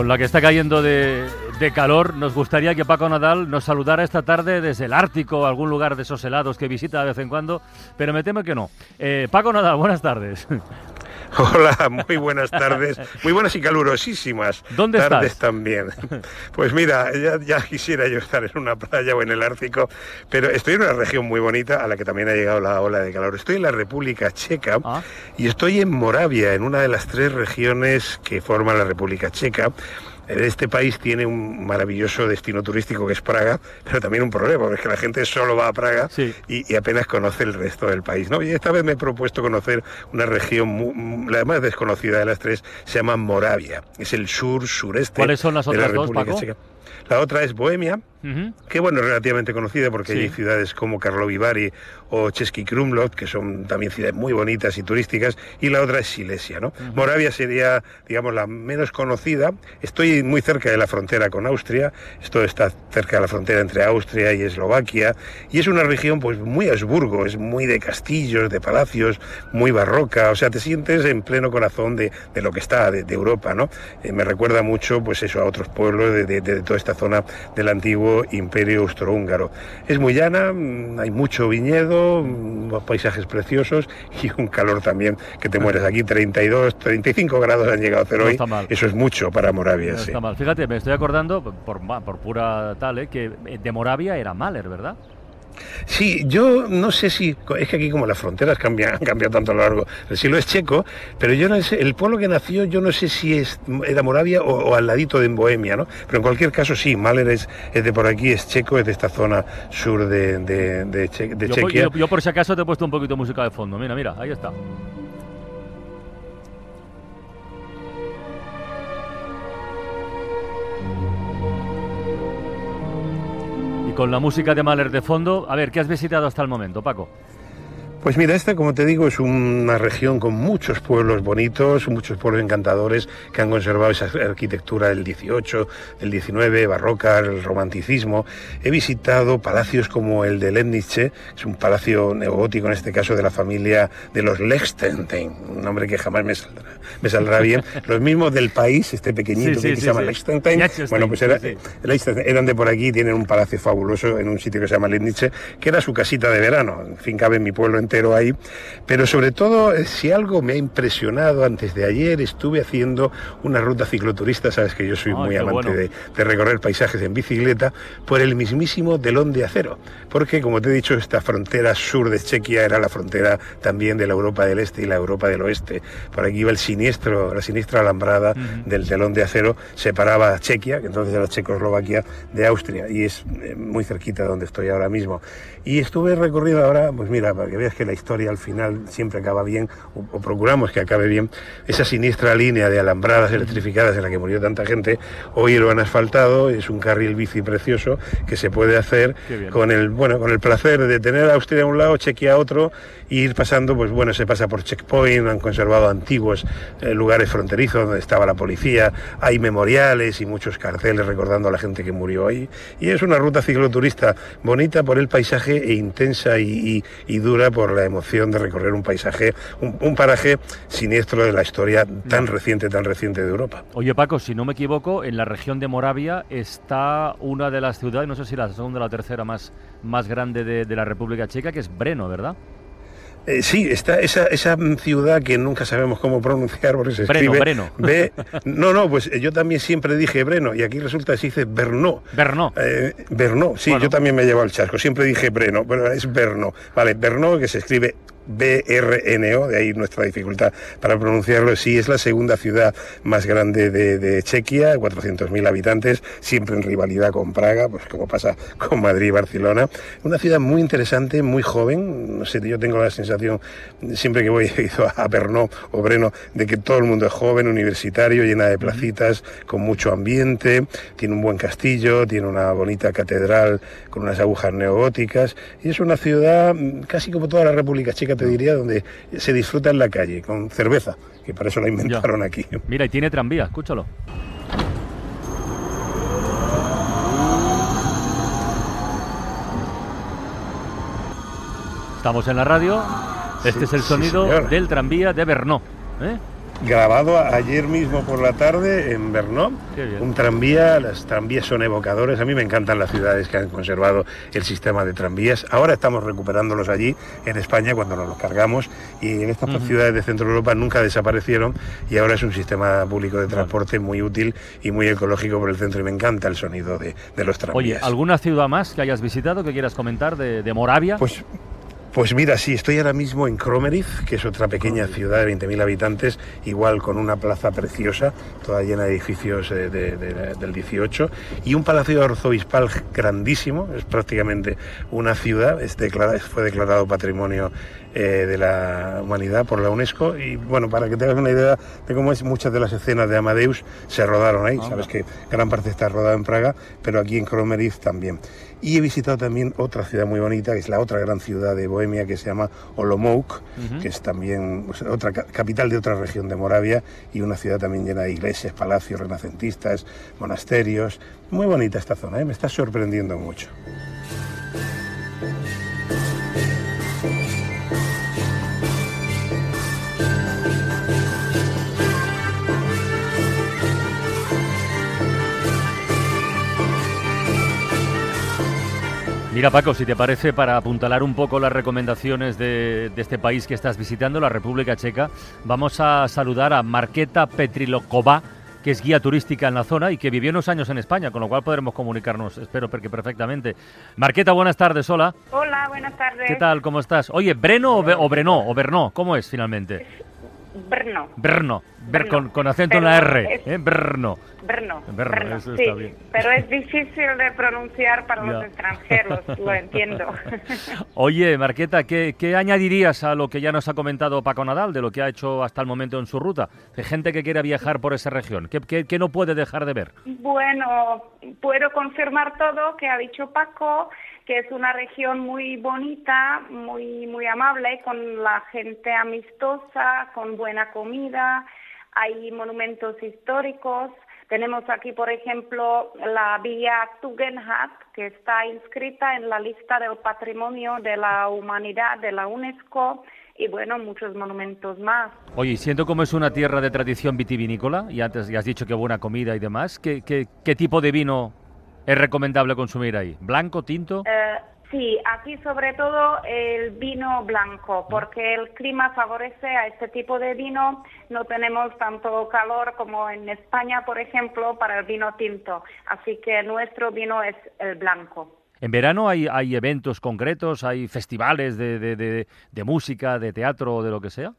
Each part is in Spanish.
Con la que está cayendo de, calor, nos gustaría que Paco Nadal nos saludara esta tarde desde el Ártico, algún lugar de esos helados que visita de vez en cuando, pero me temo que no. Eh, Paco Nadal, buenas tardes. Hola, muy buenas tardes. Muy buenas y calurosísimas ¿Dónde tardes estás? también. Pues mira, ya, ya quisiera yo estar en una playa o en el Ártico, pero estoy en una región muy bonita a la que también ha llegado la ola de calor. Estoy en la República Checa Ah. y estoy en Moravia, en una de las tres regiones que forman la República Checa. Este país tiene un maravilloso destino turístico que es Praga, pero también un problema, porque es que la gente solo va a Praga Sí. y, y apenas conoce el resto del país. ¿no? Y esta vez me he propuesto conocer una región, la más desconocida de las tres, se llama Moravia. Es el sur, sureste ¿Cuáles son las de la dos, Paco? Checa. La otra es Bohemia, que bueno, es relativamente conocida porque Sí. hay ciudades como Karlovy Vary o Český Krumlov, que son también ciudades muy bonitas y turísticas, y la otra es Silesia, ¿no? Moravia sería, digamos, la menos conocida. Estoy muy cerca de la frontera con Austria, esto está cerca de la frontera entre Austria y Eslovaquia, y es una región pues muy Habsburgo, es muy de castillos, de palacios, muy barroca, o sea, te sientes en pleno corazón de, de lo que está, de, de Europa, ¿no? Eh, me recuerda mucho, pues eso, a otros pueblos de, de- de toda esta zona del antiguo imperio austrohúngaro. Es muy llana, mm, hay mucho viñedo, mm, paisajes preciosos y un calor también que te mueres. Aquí 32, 35 grados han llegado a hacer No hoy. Eso es mucho para Moravia, No sí. está mal. Fíjate, me estoy acordando, por, por pura tal, eh, que de Moravia era Mahler, ¿verdad? Sí, yo no sé si es que aquí como las fronteras cambian, han cambiado tanto a lo largo del siglo es checo, pero yo no sé, el pueblo que nació yo no sé si es era Moravia o, o al ladito de Bohemia, ¿no? Pero en cualquier caso sí, Mahler es, es de por aquí, es checo, es de esta zona sur de, de, de Che- de Yo, Chequia. yo- yo por si acaso te he puesto un poquito de música de fondo. Mira, mira, ahí está. Con la música de Mahler de fondo, a ver, ¿qué has visitado hasta el momento, Paco? Pues mira, esta, como te digo, es una región con muchos pueblos bonitos, muchos pueblos encantadores que han conservado esa arquitectura del 18, del 19, barroca, el romanticismo. He visitado palacios como el de Lemnice, es un palacio neogótico, en este caso de la familia de los Lechtenstein, un nombre que jamás me saldrá, me saldrá bien. Los mismos del país, este pequeñito Sí, que sí, se llama. Liechtenstein. Bueno, pues era, eran de por aquí, tienen un palacio fabuloso en un sitio que se llama Lemnice, que era su casita de verano. En fin, cabe mi pueblo entero ahí. Pero sobre todo, eh, si algo me ha impresionado antes de ayer, estuve haciendo una ruta cicloturista, sabes que yo soy Ay, muy amante bueno. de, de recorrer paisajes en bicicleta, por el mismísimo telón de acero. Porque, como te he dicho, esta frontera sur de Chequia era la frontera también de la Europa del Este y la Europa del Oeste. Por aquí iba el siniestro, la siniestra alambrada del telón de acero, separaba a Chequia, que entonces era Checoslovaquia, de Austria, y es eh, muy cerquita de donde estoy ahora mismo. Y estuve recorriendo ahora, pues mira, para que veas que la historia al final siempre acaba bien, o, o procuramos que acabe bien, esa siniestra línea de alambradas electrificadas en la que murió tanta gente, hoy lo han asfaltado, es un carril bici precioso que se puede hacer con el, bueno, con el placer de tener a Austria a un lado, Chequia a otro, e ir pasando, pues bueno, se pasa por checkpoint, han conservado antiguos eh, lugares fronterizos donde estaba la policía, hay memoriales y muchos carteles recordando a la gente que murió ahí, y es una ruta cicloturista bonita por el paisaje e intensa y, y- y dura por la emoción de recorrer un paisaje, un, un paraje siniestro de la historia tan reciente, tan reciente de Europa. Oye, Paco, si no me equivoco, en la región de Moravia está una de las ciudades, no sé si la segunda o la tercera más, más grande de, de la República Checa, que es Breno, ¿verdad? Eh, sí, está esa, esa ciudad que nunca sabemos cómo pronunciar porque se Breno, escribe Breno. B. No, no, pues eh, yo también siempre dije Breno y aquí resulta que se dice Brno. Brno. Eh, Brno, sí, Bueno. yo también me he llevado el chasco. Siempre dije Breno, pero es Brno. Vale, Brno que se escribe BRNO, de ahí nuestra dificultad para pronunciarlo. Sí, es la segunda ciudad más grande de, de Chequia, 400.000 habitantes, siempre en rivalidad con Praga, pues como pasa con Madrid y Barcelona. Una ciudad muy interesante, muy joven. No sé, yo tengo la sensación, siempre que voy a Brno o Breno, de que todo el mundo es joven, universitario, llena de placitas, con mucho ambiente, tiene un buen castillo, tiene una bonita catedral con unas agujas neogóticas, y es una ciudad mm, casi como toda la República Checa, te diría, donde se disfruta en la calle, con cerveza, que para eso la inventaron aquí. Mira, y tiene tranvía, escúchalo. Estamos en la radio. Este Sí, es el sonido del tranvía de Brno. ¿eh? Grabado ayer mismo por la tarde en bien. Un tranvía, las tranvías son evocadores. A mí me encantan las ciudades que han conservado el sistema de tranvías. Ahora estamos recuperándolos allí en España cuando nos los cargamos y en estas ciudades de Centro Europa nunca desaparecieron y ahora es un sistema público de transporte muy útil y muy ecológico por el centro y me encanta el sonido de, de los Oye, tranvías. ¿alguna ciudad más que hayas visitado que quieras comentar de, de Moravia? Pues, pues mira, sí, estoy ahora mismo en Kromerif, que es otra pequeña ciudad de 20.000 habitantes, igual con una plaza preciosa, toda llena de edificios eh, de- de- del 18, y un palacio arzobispal grandísimo, es prácticamente una ciudad, es fue declarado Patrimonio eh, de la Humanidad por la UNESCO, y bueno, para que te hagas una idea de cómo es, muchas de las escenas de Amadeus se rodaron ahí, sabes que gran parte está rodada en Praga, pero aquí en Kromerif también. Y he visitado también otra ciudad muy bonita, que es la otra gran ciudad de Bohemia, que se llama Olomouc, que es también pues, otra ca- capital de otra región de Moravia y una ciudad también llena de iglesias, palacios renacentistas, monasterios. Muy bonita esta zona, ¿eh? me está sorprendiendo mucho. Mira Paco, si te parece, para apuntalar un poco las recomendaciones de, de este país que estás visitando, la República Checa, vamos a saludar a Marqueta Petrilokova, que es guía turística en la zona y que vivió unos años en España, con lo cual podremos comunicarnos, espero que perfectamente. Marqueta, buenas tardes, hola. Hola, buenas tardes. ¿Qué tal? ¿Cómo estás? Oye, ¿Breno o, Be- o Breno? ¿O Brno? ¿Cómo es finalmente? Brno. Brno, Ber- Brno. con, con acento en la R, ¿eh? Brno. Brno. Brno, eso sí. está bien. Pero es difícil de pronunciar para Ya. los extranjeros, lo entiendo. Oye, Marqueta, ¿qué, qué añadirías a lo que ya nos ha comentado Paco Nadal, de lo que ha hecho hasta el momento en su ruta? De gente que quiera viajar por esa región, ¿qué, qué- qué no puede dejar de ver? bueno, puedo confirmar todo que ha dicho Paco, que es una región muy bonita, muy, muy amable, con la gente amistosa, con buena comida, hay monumentos históricos. Tenemos aquí, por ejemplo, la villa Tugendhat, que está inscrita en la lista del patrimonio de la humanidad de la UNESCO, y bueno, muchos monumentos más. Oye, siendo como es una tierra de tradición vitivinícola, y antes ya has dicho que buena comida y demás, ¿qué, qué, qué tipo de vino es recomendable consumir ahí? ¿Blanco, tinto? Eh, sí, aquí sobre todo el vino blanco, porque el clima favorece a este tipo de vino. No tenemos tanto calor como en España, por ejemplo, para el vino tinto. Así que nuestro vino es el blanco. En verano hay, hay eventos concretos, hay festivales de, de- de- de música, de teatro o de lo que sea.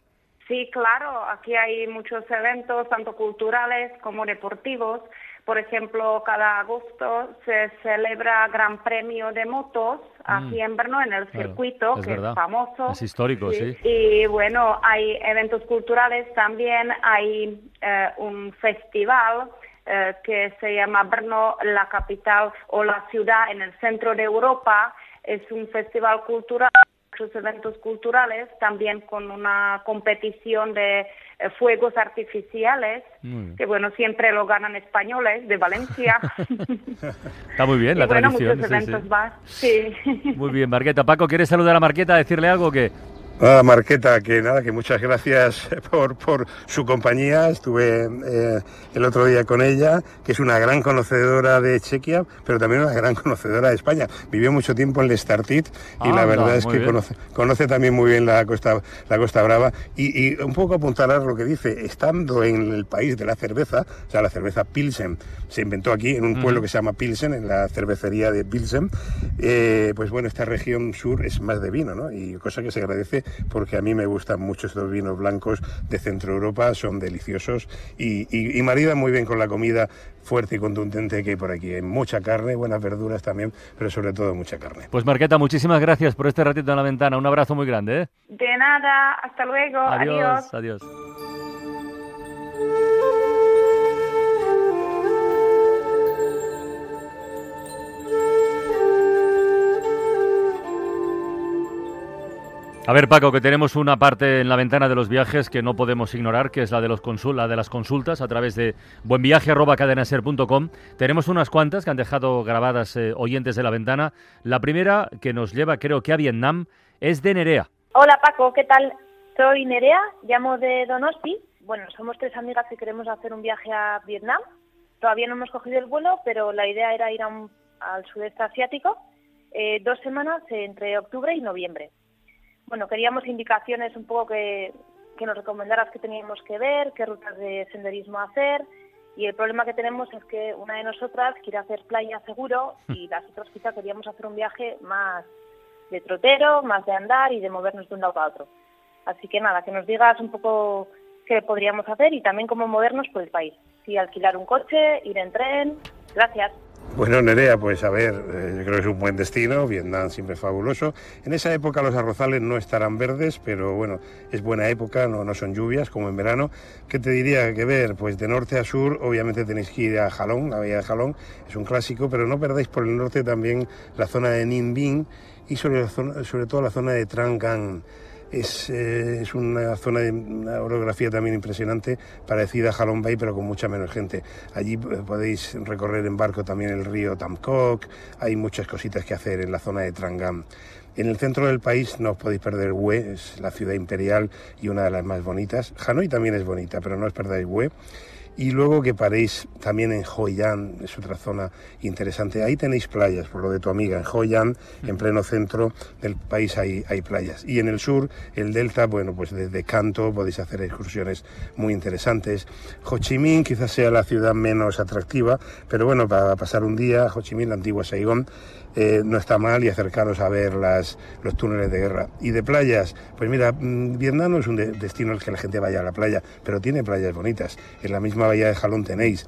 Sí, claro, aquí hay muchos eventos, tanto culturales como deportivos. Por ejemplo, cada agosto se celebra Gran Premio de Motos aquí en Brno, en el Mm. Claro, circuito, es que verdad. es famoso. Es histórico, sí. Y bueno, hay eventos culturales también, hay eh, un festival eh, que se llama Brno, la capital o la ciudad en el centro de Europa. Es un festival cultural, muchos eventos culturales, también con una competición de eh, fuegos artificiales, que bueno, siempre lo ganan españoles de Valencia. Está muy bien la y bueno, tradición. muchos sí, eventos sí. más. Sí. Muy bien, Marqueta. Paco, ¿quieres saludar a Marqueta, decirle algo que Nada, Marqueta, que nada, que muchas gracias por, por su compañía. Estuve eh, el otro día con ella, que es una gran conocedora de Chequia, pero también una gran conocedora de España. Vivió mucho tiempo en Lestartit y Ah, la verdad es que conoce, conoce también muy bien la Costa, la Costa Brava. Y, y un poco apuntalar lo que dice, estando en el país de la cerveza, o sea, la cerveza Pilsen, se inventó aquí en un pueblo que se llama Pilsen, en la cervecería de Pilsen, eh, pues bueno, esta región sur es más de vino, ¿no? Y cosa que se agradece porque a mí me gustan mucho estos vinos blancos de Centro Europa, son deliciosos y, y, y maridan muy bien con la comida fuerte y contundente que hay por aquí. Hay mucha carne, buenas verduras también, pero sobre todo mucha carne. Pues Marqueta, muchísimas gracias por este ratito en la ventana. Un abrazo muy grande. ¿eh? De nada, hasta luego, adiós. adiós. A ver, Paco, que tenemos una parte en la ventana de los viajes que no podemos ignorar, que es la de, los consul la de las consultas a través de buenviaje.cadenaser.com. Tenemos unas cuantas que han dejado grabadas eh, oyentes de la ventana. La primera, que nos lleva creo que a Vietnam, es de Nerea. Hola Paco, ¿qué tal? Soy Nerea, llamo de Donosti. Bueno, somos tres amigas que queremos hacer un viaje a Vietnam. Todavía no hemos cogido el vuelo, pero la idea era ir a un- al sudeste asiático eh, dos semanas entre octubre y noviembre. Bueno, queríamos indicaciones un poco que, que nos recomendaras qué teníamos que ver, qué rutas de senderismo hacer. Y el problema que tenemos es que una de nosotras quiere hacer playa seguro y las otras quizá queríamos hacer un viaje más de trotero, más de andar y de movernos de un lado para otro. Así que nada, que nos digas un poco qué podríamos hacer y también cómo movernos por el país. Si alquilar un coche, ir en tren. Gracias. Bueno, Nerea, pues a ver, eh, yo creo que es un buen destino, Vietnam siempre fabuloso. En esa época los arrozales no estarán verdes, pero bueno, es buena época, no, no son lluvias como en verano. ¿Qué te diría que ver? Pues de norte a sur, obviamente tenéis que ir a Jalón, la bahía de Jalón, es un clásico, pero no perdáis por el norte también la zona de Ninh Binh y sobre, sobre todo la zona de Trang Cang. Es, eh, es una zona de una orografía también impresionante, parecida a Halong Bay, pero con mucha menos gente. Allí eh, podéis recorrer en barco también el río Tam Kok, hay muchas cositas que hacer en la zona de Trangam. En el centro del país no os podéis perder Hue, es la ciudad imperial y una de las más bonitas. Hanoi también es bonita, pero no os perdáis Hue. Y luego que paréis también en Hoi An, es otra zona interesante. Ahí tenéis playas, por lo de tu amiga. En Hoi An, en pleno centro del país, hay, hay playas. Y en el sur, el delta, bueno, pues desde Canto podéis hacer excursiones muy interesantes. Ho Chi Minh quizás sea la ciudad menos atractiva, pero bueno, para pasar un día, Ho Chi Minh, la antigua Saigón, eh, no está mal y acercaros a ver las, los túneles de guerra. Y de playas, pues mira, mm, Vietnam no es un de- destino al que la gente vaya a la playa, pero tiene playas bonitas. En la misma bahía de Jalón tenéis.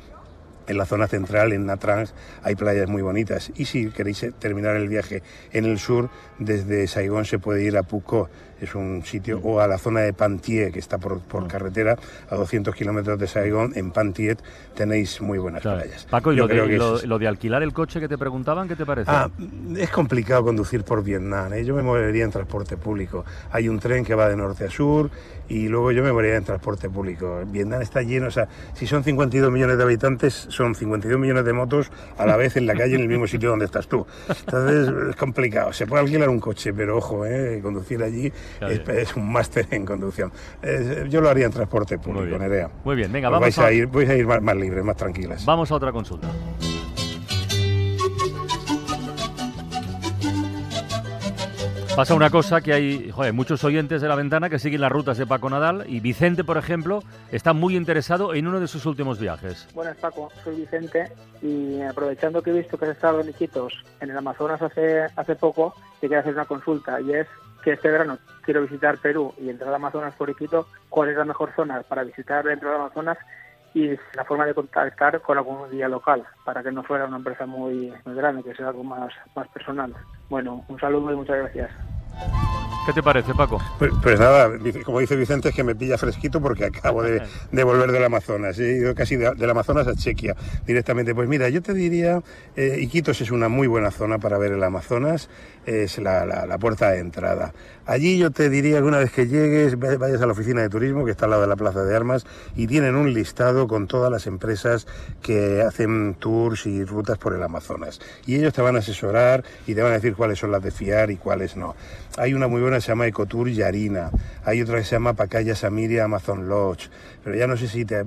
En la zona central, en Nha Trang, hay playas muy bonitas. Y si queréis eh, terminar el viaje en el sur, desde Saigón se puede ir a Phuco, es un sitio, o a la zona de Pantiet, que está por, por carretera, a 200 kilómetros de Saigón. En Pantiet tenéis muy buenas Claro. playas. Paco, y lo de, lo- es- lo de alquilar el coche que te preguntaban, ¿qué te parece? Ah, es complicado conducir por Vietnam. ¿eh? Yo me movería en transporte público. Hay un tren que va de norte a sur y luego yo me movería en transporte público. Vietnam está lleno, o sea, si son 52 millones de habitantes, son 52 millones de motos a la vez en la calle en el mismo sitio donde estás tú. Entonces es complicado. Se puede alquilar un coche, pero ojo, ¿eh? conducir allí. Es, es un máster en conducción. Es- yo lo haría en transporte público, bien. Nerea. Muy bien, venga, vamos vais a- a ir, vais a ir más, más libres, más tranquilas. Vamos a otra consulta. Pasa una cosa que hay joder, muchos oyentes de la ventana que siguen las rutas de Paco Nadal y Vicente, por ejemplo, está muy interesado en uno de sus últimos viajes. Buenas Paco, soy Vicente y aprovechando que he visto que has estado en Iquitos, en el Amazonas hace, hace poco, te quiero hacer una consulta y es que este verano quiero visitar Perú y entrar al Amazonas por Iquitos, ¿cuál es la mejor zona para visitar dentro del Amazonas? Y la forma de contactar con algún guía local, para que no fuera una empresa muy, muy grande, que sea algo más, más personal. Bueno, un saludo y muchas gracias. ¿Qué te parece, Paco? Pues, pues nada, como dice Vicente, es que me pilla fresquito porque acabo de, de volver del Amazonas. He ido casi de- del Amazonas a Chequia directamente. Pues mira, yo te diría, eh, Iquitos es una muy buena zona para ver el Amazonas, es la, la- puerta de entrada. Allí yo te diría que una vez que llegues, vayas a la oficina de turismo que está al lado de la Plaza de Armas y tienen un listado con todas las empresas que hacen tours y rutas por el Amazonas. Y ellos te van a asesorar y te van a decir cuáles son las de fiar y cuáles no. Hay una muy buena que se llama Ecotour Yarina, hay otra que se llama Pacaya Samiria Amazon Lodge, pero ya no sé si te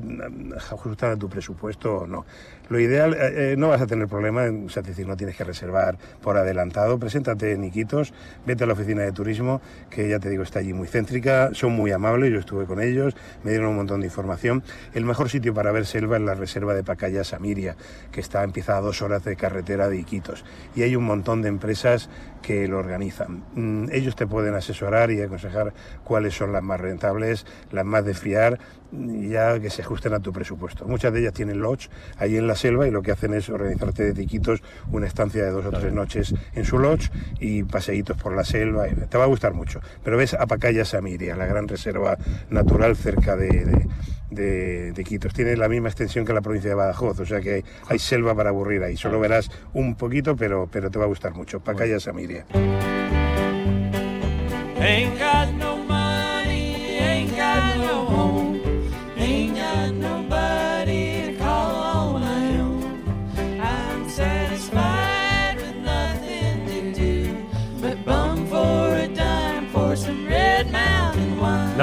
ajustan a tu presupuesto o no. Lo ideal, eh, eh, no vas a tener problema, es decir, no tienes que reservar por adelantado, preséntate en Iquitos, vete a la oficina de turismo que ya te digo está allí muy céntrica, son muy amables, yo estuve con ellos, me dieron un montón de información. El mejor sitio para ver selva es la reserva de Pacaya Samiria, que está empieza a dos horas de carretera de Iquitos. Y hay un montón de empresas que lo organizan. Mm, ellos te pueden asesorar y aconsejar cuáles son las más rentables, las más de fiar, y ya que se ajusten a tu presupuesto. Muchas de ellas tienen lodge allí en la selva y lo que hacen es organizarte de Iquitos una estancia de dos o tres noches en su lodge y paseitos por la selva. Te va a gustar mucho. Pero ves a Pacaya Samiria, la gran reserva natural cerca de, de, de, de Iquitos. Tiene la misma extensión que la provincia de Badajoz, o sea que hay, hay selva para aburrir ahí. Solo verás un poquito, pero, pero te va a gustar mucho. Pacaya Samiria.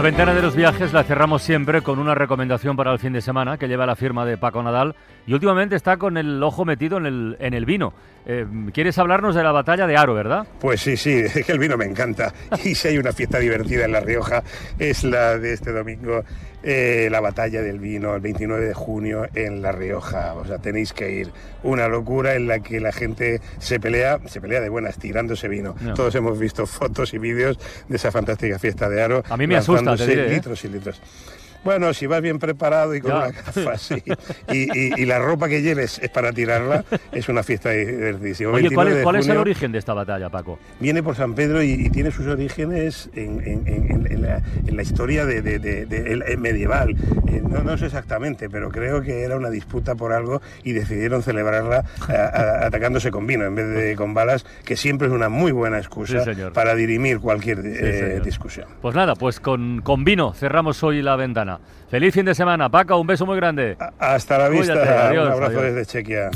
Ventana de los viajes la cerramos siempre con una recomendación para el fin de semana que lleva la firma de Paco Nadal y últimamente está con el ojo metido en el, en el vino. Eh, ¿Quieres hablarnos de la batalla de Aro, verdad? Pues sí, sí, es que el vino me encanta. Y si hay una fiesta divertida en La Rioja, es la de este domingo, eh, la batalla del vino, el 29 de junio en La Rioja. O sea, tenéis que ir. Una locura en la que la gente se pelea, se pelea de buenas, tirándose vino. No. Todos hemos visto fotos y vídeos de esa fantástica fiesta de Aro. A mí me asusta, te diré, ¿eh? litros y litros. Bueno, si vas bien preparado y con Ya. una gafa así, y, y- y la ropa que lleves es para tirarla, es una fiesta divertidísima. Oye, ¿cuál 29 es, de cuál es el origen de esta batalla, Paco? Viene por San Pedro y, y tiene sus orígenes en, en- en- en la, historia de, de- de- de- eh, medieval. Eh, no, no sé exactamente, pero creo que era una disputa por algo y decidieron celebrarla a- a- atacándose con vino en vez de con balas, que siempre es una muy buena excusa Sí, señor. para dirimir cualquier Sí, eh, discusión. Pues nada, pues con, con vino cerramos hoy la ventana. Feliz fin de semana, Paco, un beso muy grande. Hasta la vista, adiós, un abrazo adiós. desde Chequia.